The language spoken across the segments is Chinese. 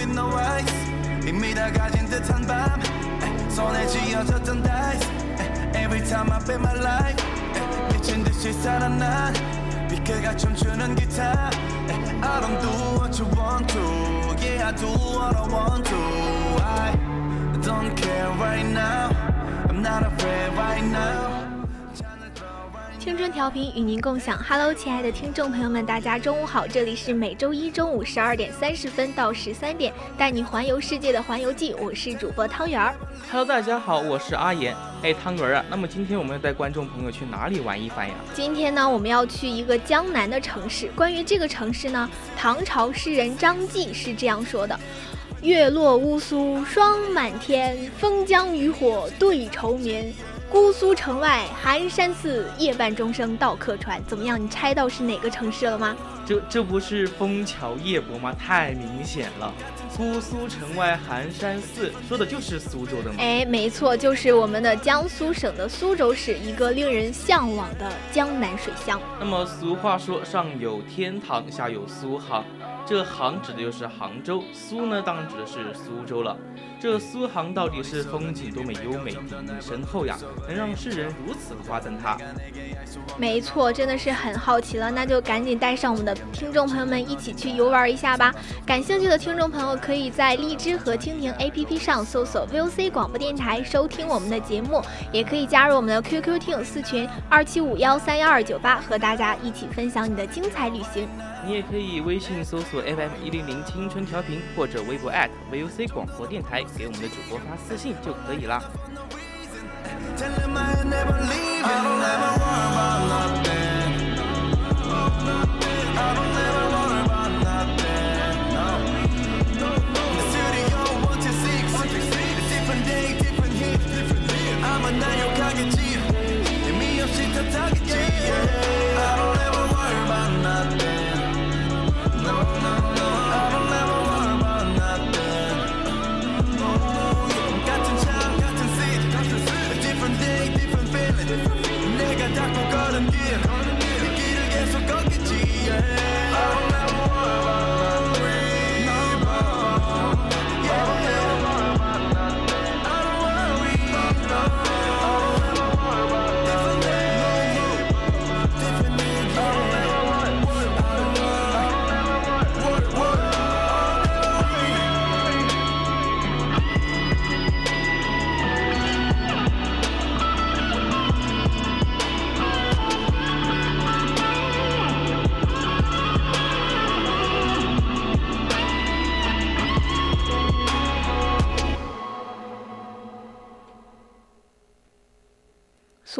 with no eyes 이미 다 가진 듯한 밤 eh, 손에 쥐어졌던 dice eh, Every time I play my life eh, 미친 듯이 살아난 비크가 춤추는 기타 I don't do what you want to. Yeah I do what I want to. I don't care right now. I'm not afraid right now. 青春调频与您共享，Hello，亲爱的听众朋友们，大家中午好，这里是每周一中午十二点三十分到十三点带你环游世界的环游记，我是主播汤圆儿。Hello，大家好，我是阿言。哎，汤圆儿啊，那么今天我们要带观众朋友去哪里玩一番呀？今天呢，我们要去一个江南的城市。关于这个城市呢，唐朝诗人张继是这样说的：“月落乌苏霜满天，风江渔火对愁眠。”姑苏城外寒山寺，夜半钟声到客船。怎么样？你猜到是哪个城市了吗？这这不是枫桥夜泊吗？太明显了。姑苏城外寒山寺，说的就是苏州的吗？哎，没错，就是我们的江苏省的苏州市，一个令人向往的江南水乡。那么俗话说，上有天堂，下有苏杭。这杭指的就是杭州，苏呢当然指的是苏州了。这苏杭到底是风景多么优美，底蕴深厚呀，能让世人如此夸赞它？没错，真的是很好奇了，那就赶紧带上我们的听众朋友们一起去游玩一下吧。感兴趣的听众朋友可以在荔枝和蜻蜓 APP 上搜索 VOC 广播电台收听我们的节目，也可以加入我们的 QQ 听友四群二七五幺三幺二九八，和大家一起分享你的精彩旅行。你也可以微信搜索 FM 一零零青春调频，或者微博 @VOC 广播电台，给我们的主播发私信就可以了。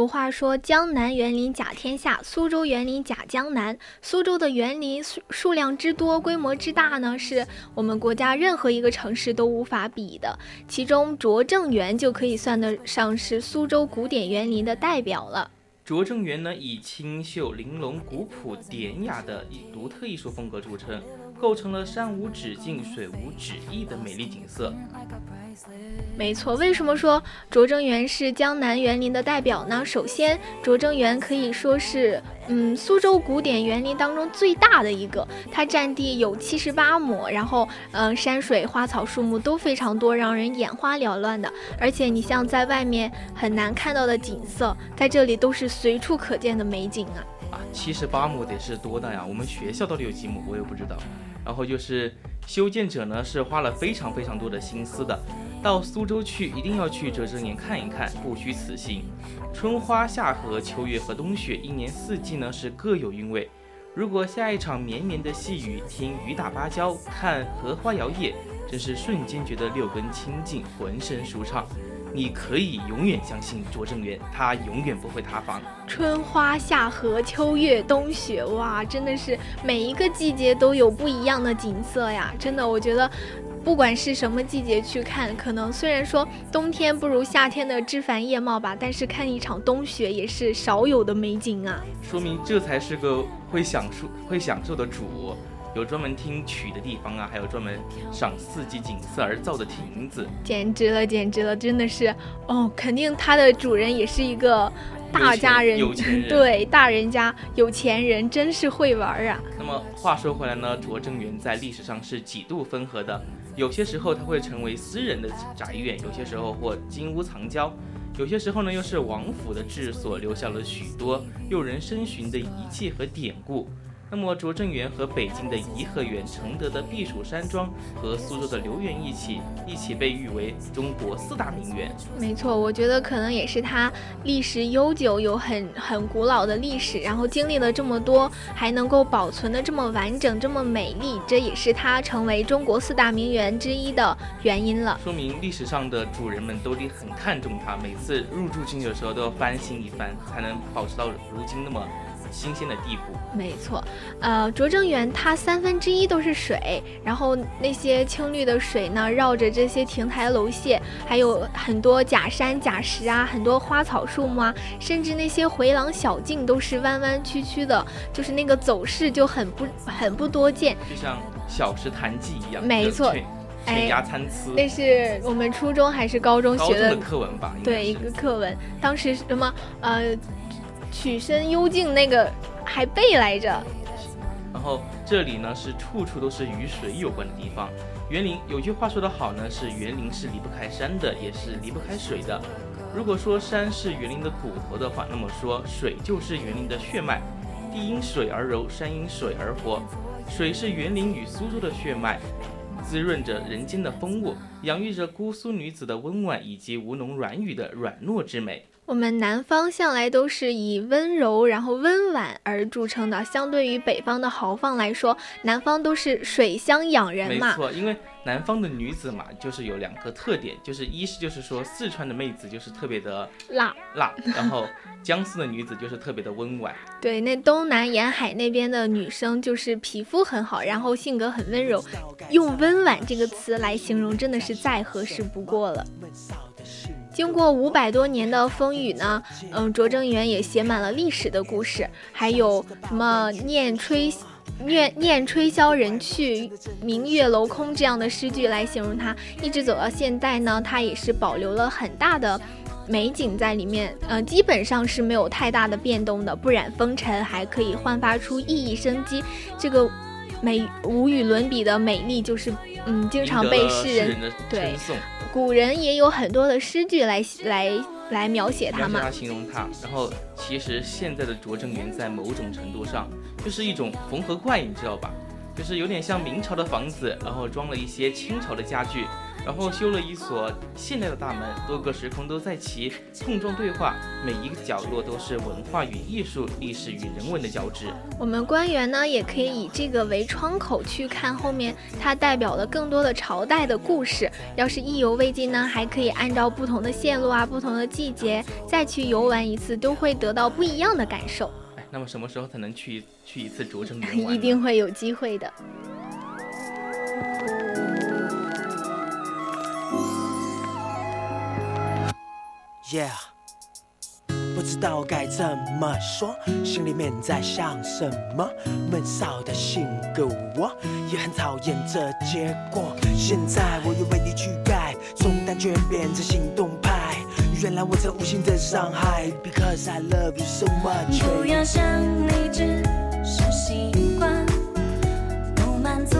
俗话说：“江南园林甲天下，苏州园林甲江南。”苏州的园林数数量之多，规模之大呢，是我们国家任何一个城市都无法比的。其中，拙政园就可以算得上是苏州古典园林的代表了。拙政园呢，以清秀玲珑、古朴典雅的独特艺术风格著称。构成了山无止境、水无止溢的美丽景色。没错，为什么说拙政园是江南园林的代表呢？首先，拙政园可以说是，嗯，苏州古典园林当中最大的一个，它占地有七十八亩，然后，嗯，山水、花草、树木都非常多，让人眼花缭乱的。而且，你像在外面很难看到的景色，在这里都是随处可见的美景啊！七十八亩得是多大呀？我们学校到底有几亩？我也不知道。然后就是修建者呢，是花了非常非常多的心思的。到苏州去，一定要去拙政园看一看，不虚此行。春花夏荷秋月和冬雪，一年四季呢是各有韵味。如果下一场绵绵的细雨，听雨打芭蕉，看荷花摇曳，真是瞬间觉得六根清净，浑身舒畅。你可以永远相信拙政园，他永远不会塌房。春花夏荷秋月冬雪，哇，真的是每一个季节都有不一样的景色呀！真的，我觉得。不管是什么季节去看，可能虽然说冬天不如夏天的枝繁叶茂吧，但是看一场冬雪也是少有的美景啊！说明这才是个会享受、会享受的主，有专门听曲的地方啊，还有专门赏四季景色而造的亭子，简直了，简直了，真的是哦！肯定它的主人也是一个大家人，有钱人，对，大人家有钱人，真是会玩啊！那么话说回来呢，拙政园在历史上是几度分合的。有些时候它会成为私人的宅院，有些时候或金屋藏娇，有些时候呢又是王府的治所，留下了许多诱人深寻的遗迹和典故。那么拙政园和北京的颐和园、承德的避暑山庄和苏州的留园一起，一起被誉为中国四大名园。没错，我觉得可能也是它历史悠久，有很很古老的历史，然后经历了这么多，还能够保存的这么完整、这么美丽，这也是它成为中国四大名园之一的原因了。说明历史上的主人们都得很看重它，每次入住进去的时候都要翻新一番，才能保持到如今那么。新鲜的地步，没错，呃，拙政园它三分之一都是水，然后那些青绿的水呢，绕着这些亭台楼榭，还有很多假山假石啊，很多花草树木啊，甚至那些回廊小径都是弯弯曲曲的，就是那个走势就很不很不多见，就像小石潭记一样，没错，悬崖参差。那是我们初中还是高中学的课文吧？对，一个课文，当时什么呃。曲深幽静那个还背来着，然后这里呢是处处都是与水有关的地方。园林有句话说得好呢，是园林是离不开山的，也是离不开水的。如果说山是园林的骨头的话，那么说水就是园林的血脉。地因水而柔，山因水而活。水是园林与苏州的血脉，滋润着人间的风物，养育着姑苏女子的温婉以及吴侬软语的软糯之美。我们南方向来都是以温柔然后温婉而著称的，相对于北方的豪放来说，南方都是水乡养人嘛。没错，因为南方的女子嘛，就是有两个特点，就是一是就是说四川的妹子就是特别的辣辣，然后江苏的女子就是特别的温婉。对，那东南沿海那边的女生就是皮肤很好，然后性格很温柔，用温婉这个词来形容真的是再合适不过了。经过五百多年的风雨呢，嗯，拙政园也写满了历史的故事，还有什么“念吹，念念吹箫人去，明月楼空”这样的诗句来形容它。一直走到现在呢，它也是保留了很大的美景在里面，呃，基本上是没有太大的变动的，不染风尘，还可以焕发出熠熠生机。这个美无与伦比的美丽，就是嗯，经常被世人对。古人也有很多的诗句来来来描写它嘛，形容它。然后其实现在的拙政园在某种程度上就是一种缝合怪，你知道吧？就是有点像明朝的房子，然后装了一些清朝的家具。然后修了一所现代的大门，多个时空都在其碰撞对话，每一个角落都是文化与艺术、历史与人文的交织。我们官员呢，也可以以这个为窗口去看后面，它代表了更多的朝代的故事。要是意犹未尽呢，还可以按照不同的线路啊、不同的季节再去游玩一次，都会得到不一样的感受。哎，那么什么时候才能去去一次拙政园玩？一定会有机会的。Yeah，不知道该怎么说，心里面在想什么。闷骚的性格，我也很讨厌这结果。现在我又为你去改，从单纯变成行动派。原来我曾无心的伤害，Because I love you so much。不要想你，只是习惯。不满足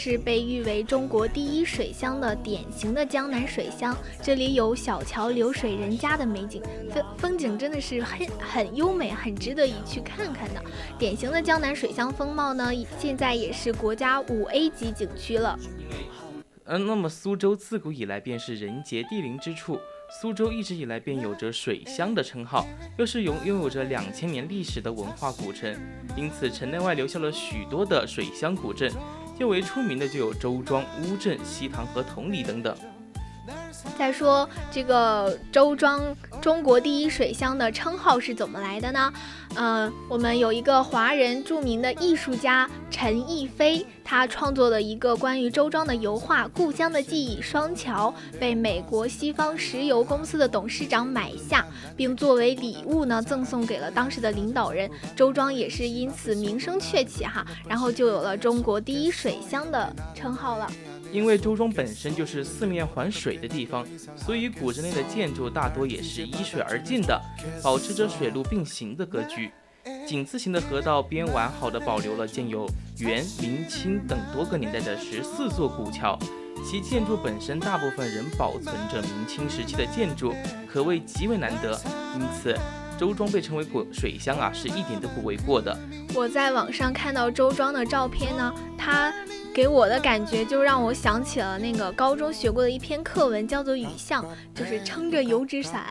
是被誉为中国第一水乡的典型的江南水乡，这里有小桥流水人家的美景，风风景真的是很很优美，很值得一去看看的。典型的江南水乡风貌呢，现在也是国家五 A 级景区了。嗯，那么苏州自古以来便是人杰地灵之处，苏州一直以来便有着水乡的称号，又是拥拥有着两千年历史的文化古城，因此城内外留下了许多的水乡古镇，较为出名的就有周庄、乌镇、西塘和同里等等。再说这个周庄中国第一水乡的称号是怎么来的呢？呃，我们有一个华人著名的艺术家陈逸飞，他创作了一个关于周庄的油画《故乡的记忆·双桥》，被美国西方石油公司的董事长买下，并作为礼物呢赠送给了当时的领导人。周庄也是因此名声鹊起哈，然后就有了中国第一水乡的称号了。因为周庄本身就是四面环水的地方，所以古镇内的建筑大多也是依水而建的，保持着水陆并行的格局。井字形的河道边完好的保留了建有元、明清等多个年代的十四座古桥，其建筑本身大部分仍保存着明清时期的建筑，可谓极为难得。因此，周庄被称为“滚水乡”啊，是一点都不为过的。我在网上看到周庄的照片呢，他给我的感觉就让我想起了那个高中学过的一篇课文，叫做《雨巷》，就是撑着油纸伞，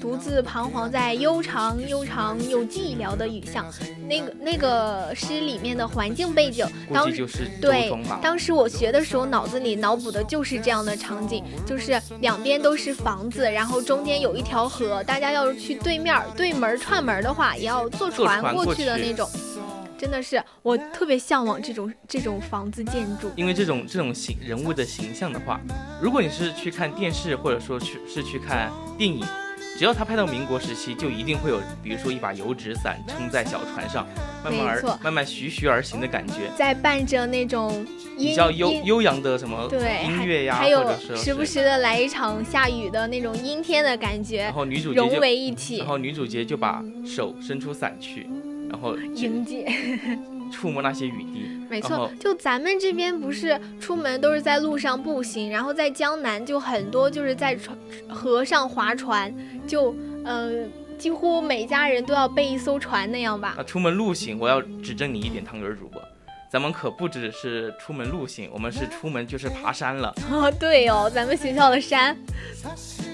独自彷徨在悠长悠长又寂寥的雨巷。那个那个诗里面的环境背景，当时对。当时我学的时候，脑子里脑补的就是这样的场景，就是两边都是房子，然后中间有一条河，大家要是去对面儿对门儿串门儿的话，也要坐坐船过去的那种。真的是我特别向往这种这种房子建筑。因为这种这种形人物的形象的话，如果你是去看电视，或者说去是去看电影，只要他拍到民国时期，就一定会有，比如说一把油纸伞撑在小船上，慢慢而慢慢徐徐而行的感觉，在伴着那种比较悠悠扬的什么对音乐呀，还有时不时的来一场下雨的那种阴天的感觉然，后女主角融，为一体然，后女主角就把手伸出伞去，然后迎接。触摸那些雨滴，没错，就咱们这边不是出门都是在路上步行，然后在江南就很多就是在船河上划船，就呃几乎每家人都要备一艘船那样吧啊，。出门路行，我要指正你一点，汤圆儿主播，咱们可不只是出门路行，我们是出门就是爬山了。哦，对哦，咱们学校的山，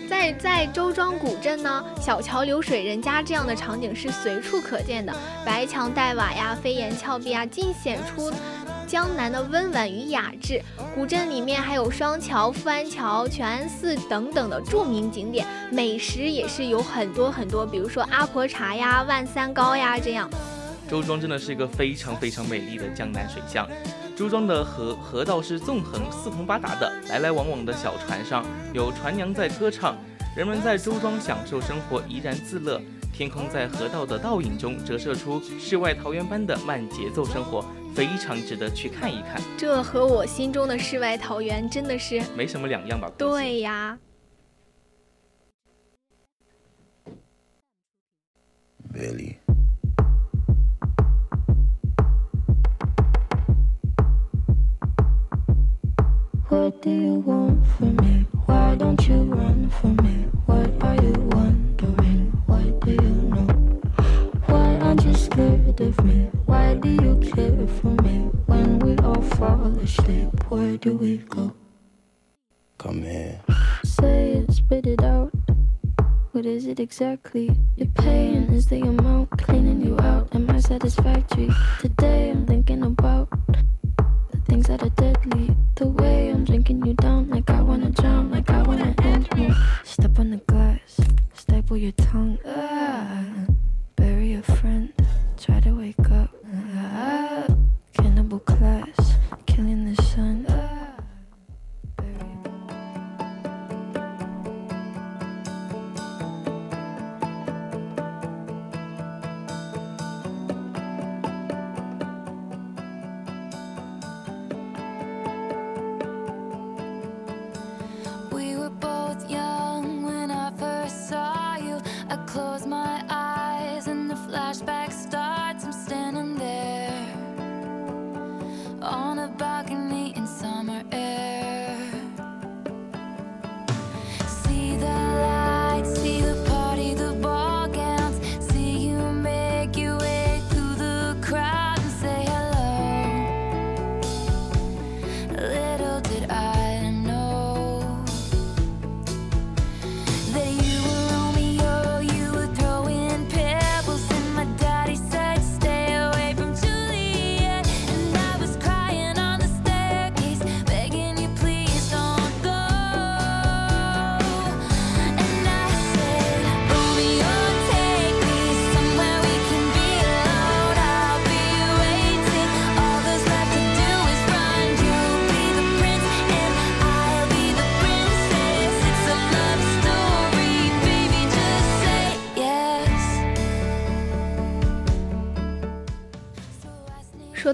在在周庄古镇呢，小桥流水人家这样的场景是随处可见的，白墙黛瓦呀，飞檐峭壁啊，尽显出江南的温婉与雅致。古镇里面还有双桥、富安桥、全安寺等等的著名景点，美食也是有很多很多，比如说阿婆茶呀、万三糕呀这样。周庄真的是一个非常非常美丽的江南水乡。周庄的河河道是纵横四通八达的，来来往往的小船上有船娘在歌唱，人们在周庄享受生活，怡然自乐。天空在河道的倒影中折射出世外桃源般的慢节奏生活，非常值得去看一看。这和我心中的世外桃源真的是没什么两样吧？对呀。Billy. What do you want from me? Why don't you run from me? What are you wondering? What do you know? Why aren't you scared of me? Why do you care for me? When we all fall asleep, where do we go? Come here. Say it, spit it out. What is it exactly? Your pain is the amount cleaning you out. Am I satisfactory? Today I'm thinking about the things that are deadly. The way I'm drinking you down, like I wanna drown, like I wanna end me. Step on the glass, staple your tongue. Ah,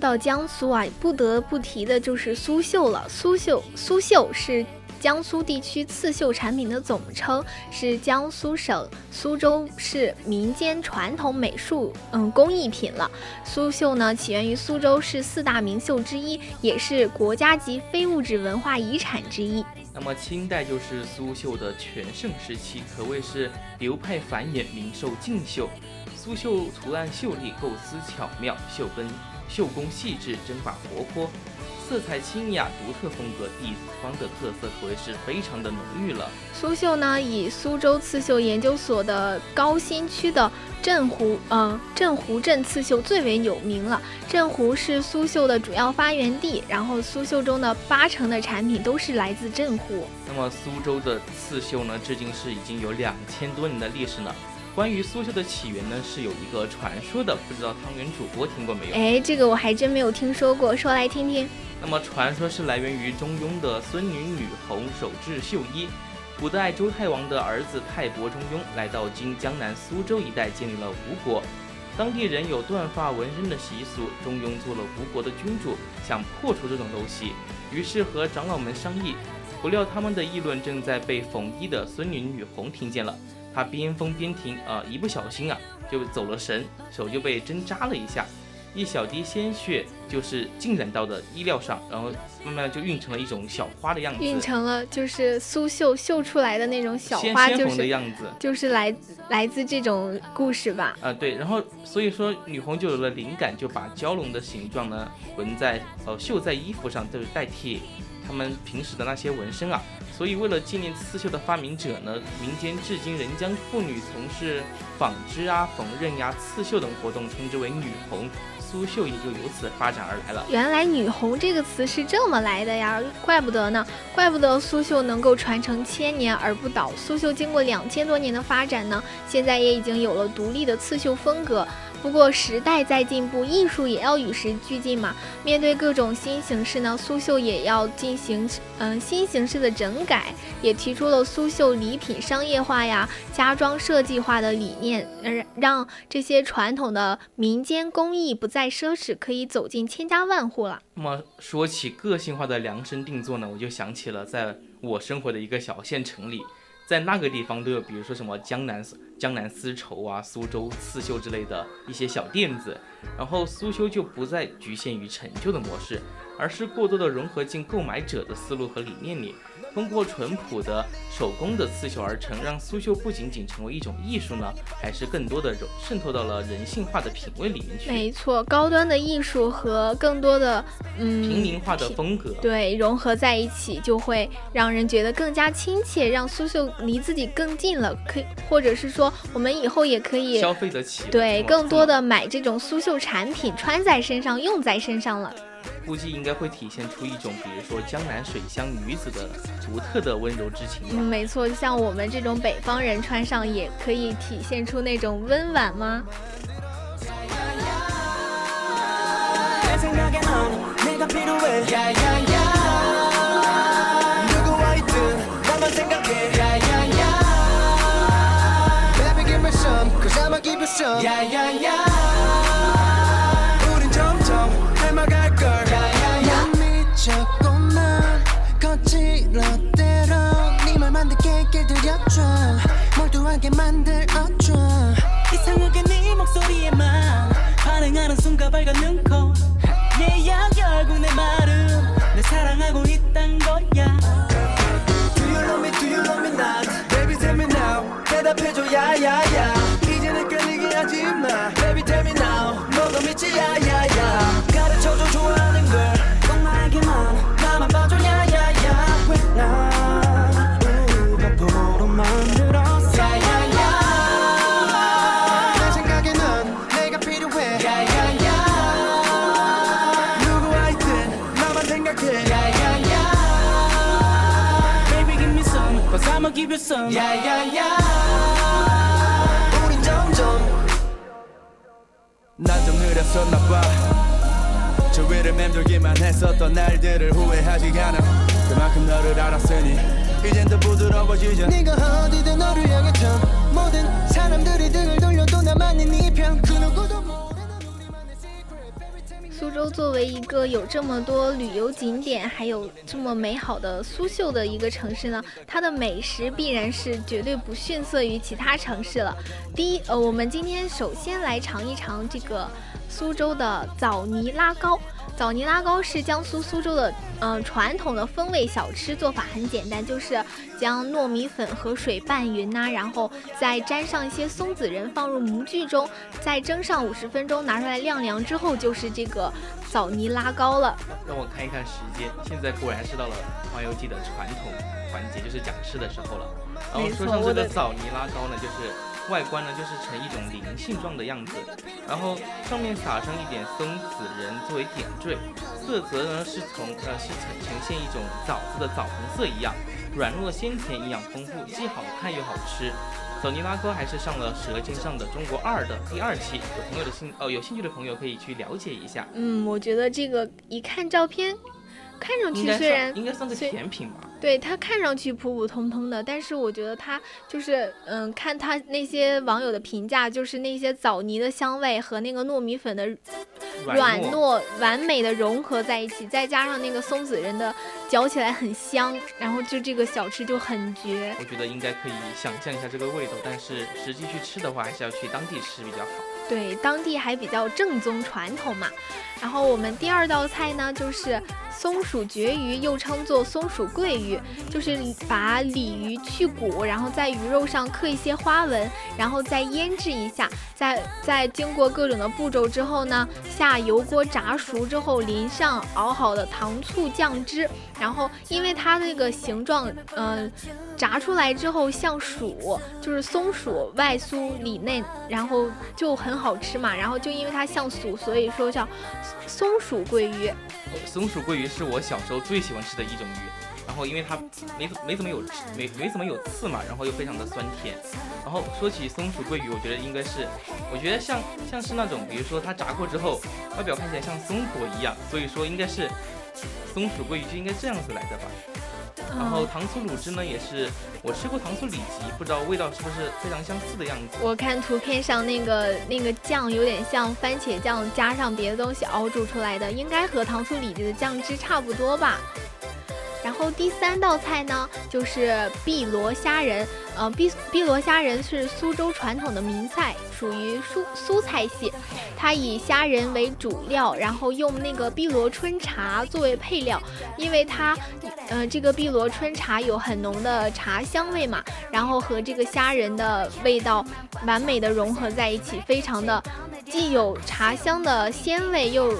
到江苏啊，不得不提的就是苏绣了。苏绣，苏绣是。江苏地区刺绣产品的总称是江苏省苏州市民间传统美术嗯工艺品了。苏绣呢起源于苏州市四大名绣之一，也是国家级非物质文化遗产之一。那么清代就是苏绣的全盛时期，可谓是流派繁衍，名绣尽绣。苏绣图案秀丽，构思巧妙，绣根绣工细致，针法活泼。色彩清雅，独特风格，地方的特色可谓是非常的浓郁了。苏绣呢，以苏州刺绣研究所的高新区的镇湖，嗯，镇湖镇刺绣最为有名了。镇湖是苏绣的主要发源地，然后苏绣中的八成的产品都是来自镇湖。那么苏州的刺绣呢，至今是已经有两千多年的历史了。关于苏绣的起源呢，是有一个传说的，不知道汤圆主播听过没有？哎，这个我还真没有听说过，说来听听。那么传说是来源于中庸的孙女女红手制绣衣。古代周太王的儿子泰伯中庸来到今江南苏州一带，建立了吴国。当地人有断发纹身的习俗，中庸做了吴国的君主，想破除这种陋习，于是和长老们商议。不料他们的议论正在被缝衣的孙女女红听见了，她边缝边听，啊，一不小心啊，就走了神，手就被针扎了一下。一小滴鲜血就是浸染到的衣料上，然后慢慢就晕成了一种小花的样子。晕成了就是苏绣绣出来的那种小花，就是的样子，就是来来自这种故事吧？啊，对。然后所以说女红就有了灵感，就把蛟龙的形状呢纹在呃绣在衣服上，就是代替他们平时的那些纹身啊。所以，为了纪念刺绣的发明者呢，民间至今仍将妇女从事纺织啊、缝纫呀、刺绣等活动称之为女红。苏绣也就由此发展而来了。原来“女红”这个词是这么来的呀，怪不得呢，怪不得苏绣能够传承千年而不倒。苏绣经过两千多年的发展呢，现在也已经有了独立的刺绣风格。不过时代在进步，艺术也要与时俱进嘛。面对各种新形式呢，苏绣也要进行嗯新形式的整改，也提出了苏绣礼品商业化呀、家装设计化的理念，让让这些传统的民间工艺不再奢侈，可以走进千家万户了。那么说起个性化的量身定做呢，我就想起了在我生活的一个小县城里。在那个地方都有，比如说什么江南江南丝绸啊、苏州刺绣之类的一些小店子，然后苏绣就不再局限于陈旧的模式，而是过多的融合进购买者的思路和理念里。通过淳朴的手工的刺绣而成，让苏绣不仅仅成为一种艺术呢，还是更多的渗渗透到了人性化的品味里面去。没错，高端的艺术和更多的嗯平民化的风格，对融合在一起，就会让人觉得更加亲切，让苏绣离自己更近了。可以，或者是说，我们以后也可以消费得起，对，更多的买这种苏绣产品，穿在身上，用在身上了。估计应该会体现出一种比如说江南水乡女子的独特的温柔之情嗯没错像我们这种北方人穿上也可以体现出那种温婉吗？Yeah, yeah, yeah. 만들어줘 이상하게 네 목소리에만 반응하는 순간 밝은 눈코 y 양. 야야야. 우린 점점 난좀 느렸었나봐. 저 위를 맴돌기만 했었던 날들을 후회하지 않아. 그만큼 너를 알았으니 이젠 더 부드러워지죠 네가 어디든 너를 향해 점 州作为一个有这么多旅游景点，还有这么美好的苏绣的一个城市呢，它的美食必然是绝对不逊色于其他城市了。第一，呃，我们今天首先来尝一尝这个苏州的枣泥拉糕。枣泥拉糕是江苏苏州的，嗯，传统的风味小吃，做法很简单，就是将糯米粉和水拌匀呐，然后再沾上一些松子仁，放入模具中，再蒸上五十分钟，拿出来晾凉之后，就是这个枣泥拉糕了。让我看一看时间，现在果然是到了《环游记》的传统环节，就是讲吃的时候了。然后说上这个枣泥拉糕呢，就是。外观呢，就是呈一种菱形状的样子，然后上面撒上一点松子仁作为点缀，色泽呢是从呃是呈呈现一种枣子的枣红色一样，软糯鲜甜，营养丰富，既好看又好吃。枣泥拉糕还是上了《舌尖上的中国二》的第二期，有朋友的兴哦有兴趣的朋友可以去了解一下。嗯，我觉得这个一看照片。看上去虽然应该算个甜品吧，对它看上去普普通通的，但是我觉得它就是嗯，看它那些网友的评价，就是那些枣泥的香味和那个糯米粉的软糯完美的融合在一起，再加上那个松子仁的嚼起来很香，然后就这个小吃就很绝。我觉得应该可以想象一下这个味道，但是实际去吃的话，还是要去当地吃比较好。对，当地还比较正宗传统嘛。然后我们第二道菜呢，就是松鼠鳜鱼，又称作松鼠桂鱼，就是把鲤鱼去骨，然后在鱼肉上刻一些花纹，然后再腌制一下，在在经过各种的步骤之后呢，下油锅炸熟之后，淋上熬好的糖醋酱汁，然后因为它那个形状，嗯，炸出来之后像鼠，就是松鼠外酥里嫩，然后就很好吃嘛。然后就因为它像鼠，所以说叫。松鼠桂鱼，松鼠桂鱼是我小时候最喜欢吃的一种鱼，然后因为它没没怎么有没没怎么有刺嘛，然后又非常的酸甜。然后说起松鼠桂鱼，我觉得应该是，我觉得像像是那种，比如说它炸过之后，外表看起来像松果一样，所以说应该是松鼠桂鱼就应该这样子来的吧。然后糖醋卤汁呢，也是我吃过糖醋里脊，不知道味道是不是非常相似的样子。我看图片上那个那个酱有点像番茄酱加上别的东西熬煮出来的，应该和糖醋里脊的酱汁差不多吧。然后第三道菜呢，就是碧螺虾仁。呃，碧碧螺虾仁是苏州传统的名菜，属于苏苏菜系。它以虾仁为主料，然后用那个碧螺春茶作为配料，因为它，呃，这个碧螺春茶有很浓的茶香味嘛，然后和这个虾仁的味道完美的融合在一起，非常的既有茶香的鲜味又。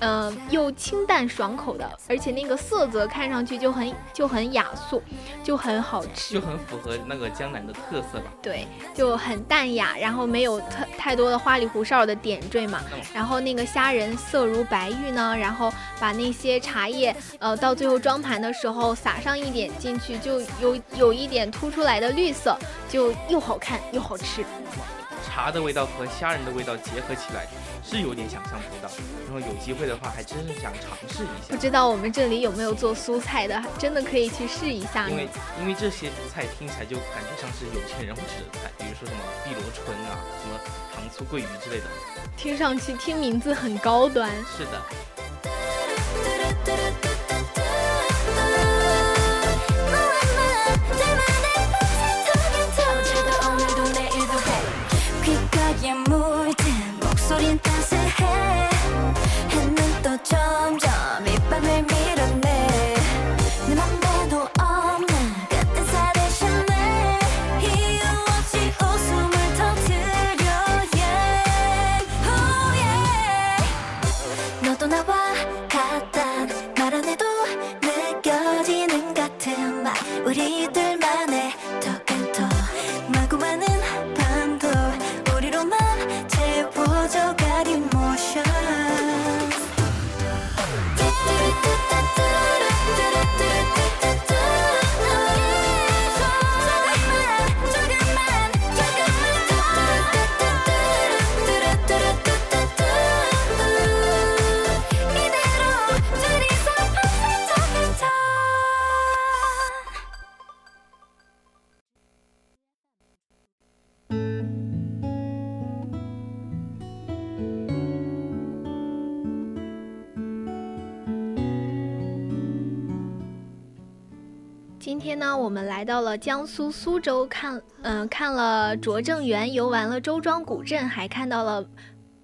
嗯，又清淡爽口的，而且那个色泽看上去就很就很雅素，就很好吃，就很符合那个江南的特色吧。对，就很淡雅，然后没有太太多的花里胡哨的点缀嘛。然后那个虾仁色如白玉呢，然后把那些茶叶，呃，到最后装盘的时候撒上一点进去，就有有一点突出来的绿色，就又好看又好吃。茶的味道和虾仁的味道结合起来。是有点想象不到，然后有机会的话，还真是想尝试一下。不知道我们这里有没有做蔬菜的，真的可以去试一下。因为因为这些菜听起来就感觉像是有钱人会吃的菜，比如说什么碧螺春啊，什么糖醋桂鱼之类的。听上去听名字很高端。是的。今天呢，我们来到了江苏苏州，看，嗯，看了拙政园，游玩了周庄古镇，还看到了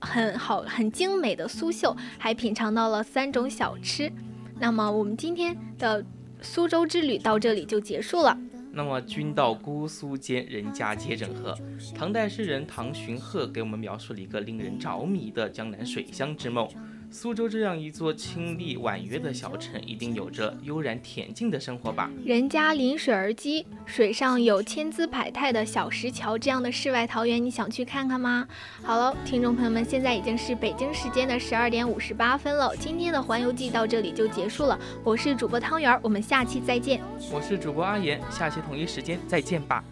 很好、很精美的苏绣，还品尝到了三种小吃。那么，我们今天的苏州之旅到这里就结束了。那么，君到姑苏间，人家皆整合。唐代诗人唐寻鹤给我们描述了一个令人着迷的江南水乡之梦。苏州这样一座清丽婉约的小城，一定有着悠然恬静的生活吧？人家临水而居，水上有千姿百态的小石桥，这样的世外桃源，你想去看看吗？好了，听众朋友们，现在已经是北京时间的十二点五十八分了，今天的环游记到这里就结束了。我是主播汤圆，我们下期再见。我是主播阿言，下期同一时间再见吧。